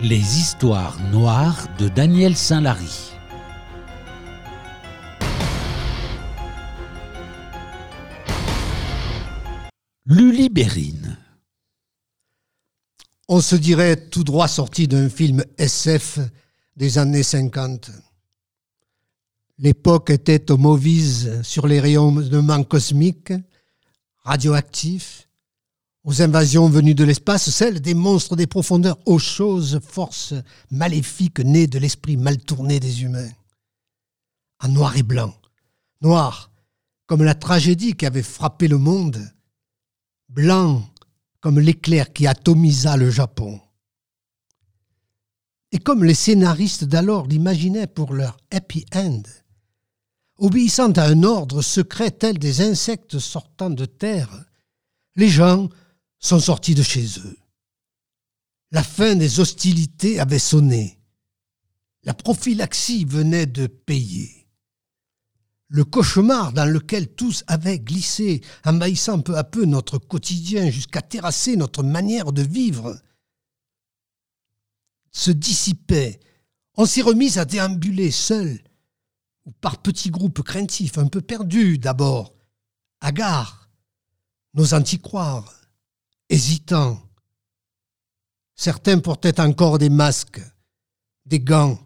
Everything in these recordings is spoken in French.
Les histoires noires de Daniel Saint-Lary. Lulibérine. On se dirait tout droit sorti d'un film SF des années 50. L'époque était aux movies sur les rayonnements cosmiques, radioactifs, aux invasions venues de l'espace, celles des monstres des profondeurs, aux choses, forces maléfiques nées de l'esprit mal tourné des humains. En noir et blanc, noir comme la tragédie qui avait frappé le monde, blanc comme l'éclair qui atomisa le Japon. Et comme les scénaristes d'alors l'imaginaient pour leur happy end, obéissant à un ordre secret tel des insectes sortant de terre, les gens sont sortis de chez eux. La fin des hostilités avait sonné. La prophylaxie venait de payer. Le cauchemar dans lequel tous avaient glissé, envahissant peu à peu notre quotidien jusqu'à terrasser notre manière de vivre, se dissipait. On s'est remis à déambuler seul, ou par petits groupes craintifs, un peu perdus d'abord, hagards, n'osant y croire, hésitants. Certains portaient encore des masques, des gants.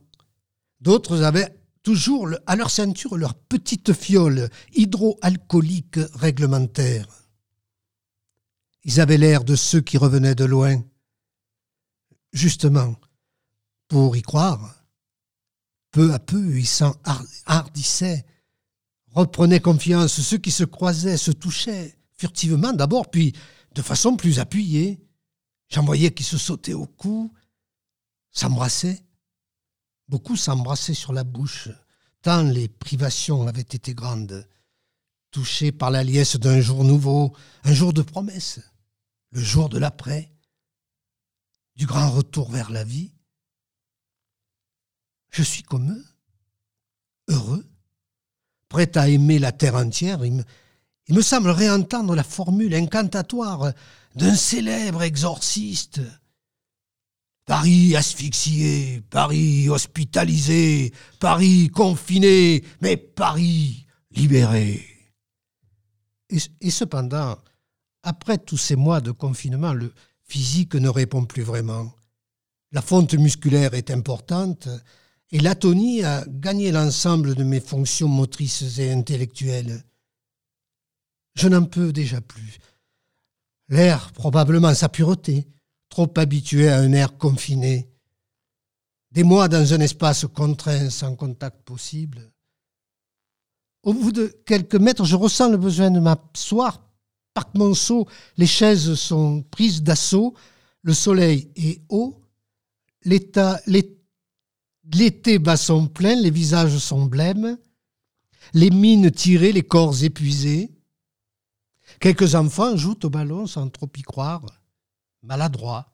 D'autres avaient toujours à leur ceinture leur petite fiole hydroalcoolique réglementaire. Ils avaient l'air de ceux qui revenaient de loin. Justement, pour y croire, peu à peu ils s'enhardissaient, reprenaient confiance, ceux qui se croisaient se touchaient, furtivement d'abord, puis de façon plus appuyée. J'en voyais qui se sautaient au cou, s'embrassaient. Beaucoup s'embrassaient sur la bouche, tant les privations avaient été grandes, touchés par la liesse d'un jour nouveau, un jour de promesse, le jour de l'après, du grand retour vers la vie. Je suis comme eux, heureux, prêt à aimer la terre entière. Il me semble réentendre la formule incantatoire d'un célèbre exorciste. Paris asphyxié, Paris hospitalisé, Paris confiné, mais Paris libéré. Et, cependant, après tous ces mois de confinement, le physique ne répond plus vraiment. La fonte musculaire est importante et l'atonie a gagné l'ensemble de mes fonctions motrices et intellectuelles. Je n'en peux déjà plus. L'air, probablement sa pureté, trop habitué à un air confiné. Des mois dans un espace contraint, sans contact possible. Au bout de quelques mètres, je ressens le besoin de m'asseoir. Parc Monceau, les chaises sont prises d'assaut, le soleil est haut, l'été bat son plein, les visages sont blêmes, les mines tirées, les corps épuisés. Quelques enfants jouent au ballon sans trop y croire, maladroits.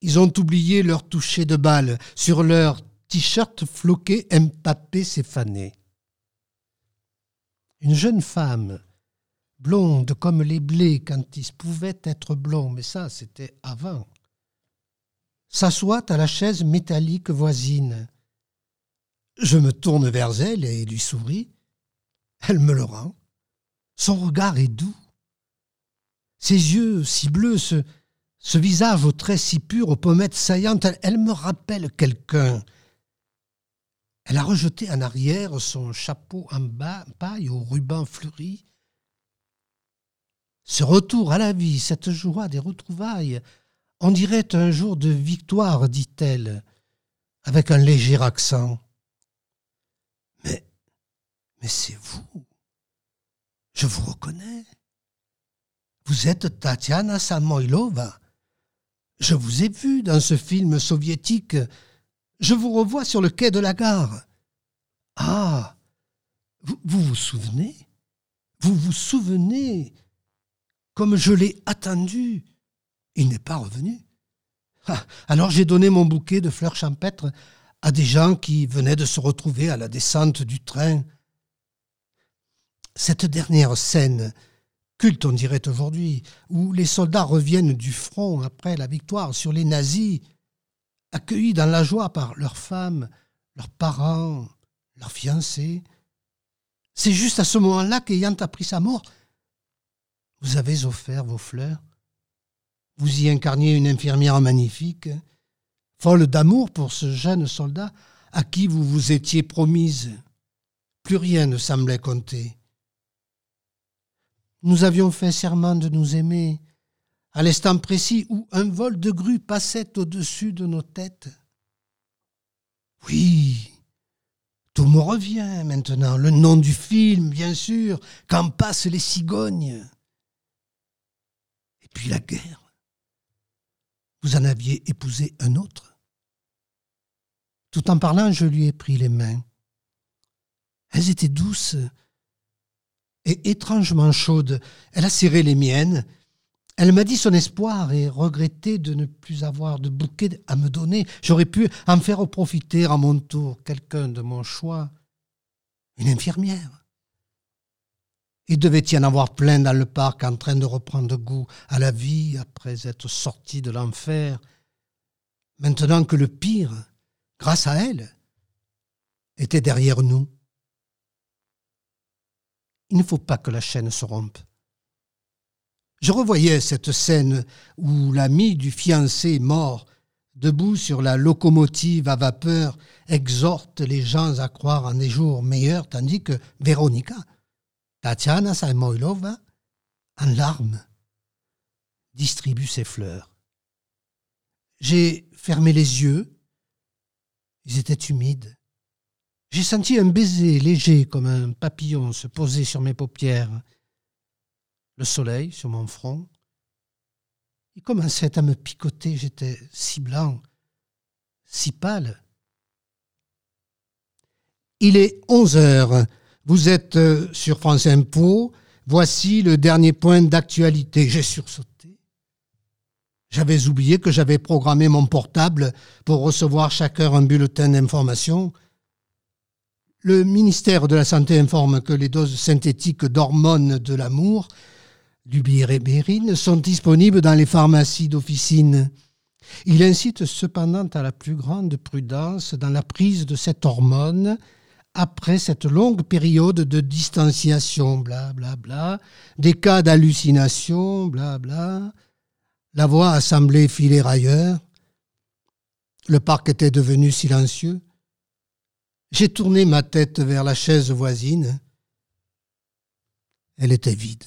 Ils ont oublié leur toucher de balle sur leur t-shirt floqué, empapé, s'effaner. Une jeune femme, blonde comme les blés quand ils pouvaient être blonds, mais ça c'était avant, s'assoit à la chaise métallique voisine. Je me tourne vers elle et lui souris. Elle me le rend. Son regard est doux. Ses yeux si bleus, ce, visage aux traits si purs, aux pommettes saillantes, elle, me rappelle quelqu'un. Elle a rejeté en arrière son chapeau en bas, paille au ruban fleuri. Ce retour à la vie, cette joie des retrouvailles, on dirait un jour de victoire, dit-elle, avec un léger accent. Mais, mais c'est vous. Je vous reconnais. Vous êtes Tatiana Samoilova. Je vous ai vu dans ce film soviétique. Je vous revois sur le quai de la gare. Ah, vous vous, souvenez? Vous vous souvenez Comme je l'ai attendu, il n'est pas revenu. Ah, alors j'ai donné mon bouquet de fleurs champêtres à des gens qui venaient de se retrouver à la descente du train cette dernière scène, culte on dirait aujourd'hui, où les soldats reviennent du front après la victoire sur les nazis, accueillis dans la joie par leurs femmes, leurs parents, leurs fiancés. C'est juste à ce moment-là qu'ayant appris sa mort, vous avez offert vos fleurs. Vous y incarniez une infirmière magnifique, folle d'amour pour ce jeune soldat à qui vous vous étiez promise. Plus rien ne semblait compter. Nous avions fait serment de nous aimer, à l'instant précis où un vol de grue passait au-dessus de nos têtes. Oui, tout me revient maintenant, le nom du film, bien sûr, quand passent les cigognes. Et puis la guerre. Vous en aviez épousé un autre. Tout en parlant, je lui ai pris les mains. Elles étaient douces et étrangement chaudes. Elle a serré les miennes. Elle m'a dit son espoir et regretté de ne plus avoir de bouquet à me donner. J'aurais pu en faire profiter à mon tour quelqu'un de mon choix. Une infirmière. Il devait y en avoir plein dans le parc en train de reprendre goût à la vie après être sorti de l'enfer. Maintenant que le pire, grâce à elle, était derrière nous. Il ne faut pas que la chaîne se rompe. Je revoyais cette scène où l'ami du fiancé mort, debout sur la locomotive à vapeur, exhorte les gens à croire en des jours meilleurs, tandis que Véronica, Tatiana Samoilova, en larmes, distribue ses fleurs. J'ai fermé les yeux, ils étaient humides. J'ai senti un baiser léger comme un papillon se poser sur mes paupières. Le soleil sur mon front. Il commençait à me picoter, j'étais si blanc, si pâle. Il est onze heures. Vous êtes euh, sur France Info. Voici le dernier point d'actualité. J'ai sursauté. J'avais oublié que j'avais programmé mon portable pour recevoir chaque heure un bulletin d'information. Le ministère de la Santé informe que les doses synthétiques d'hormones de l'amour, du birébérine, sont disponibles dans les pharmacies d'officine. Il incite cependant à la plus grande prudence dans la prise de cette hormone après cette longue période de distanciation, bla bla bla, des cas d'hallucination, bla bla. La voix a semblé filer ailleurs. Le parc était devenu silencieux. J'ai tourné ma tête vers la chaise voisine. Elle était vide.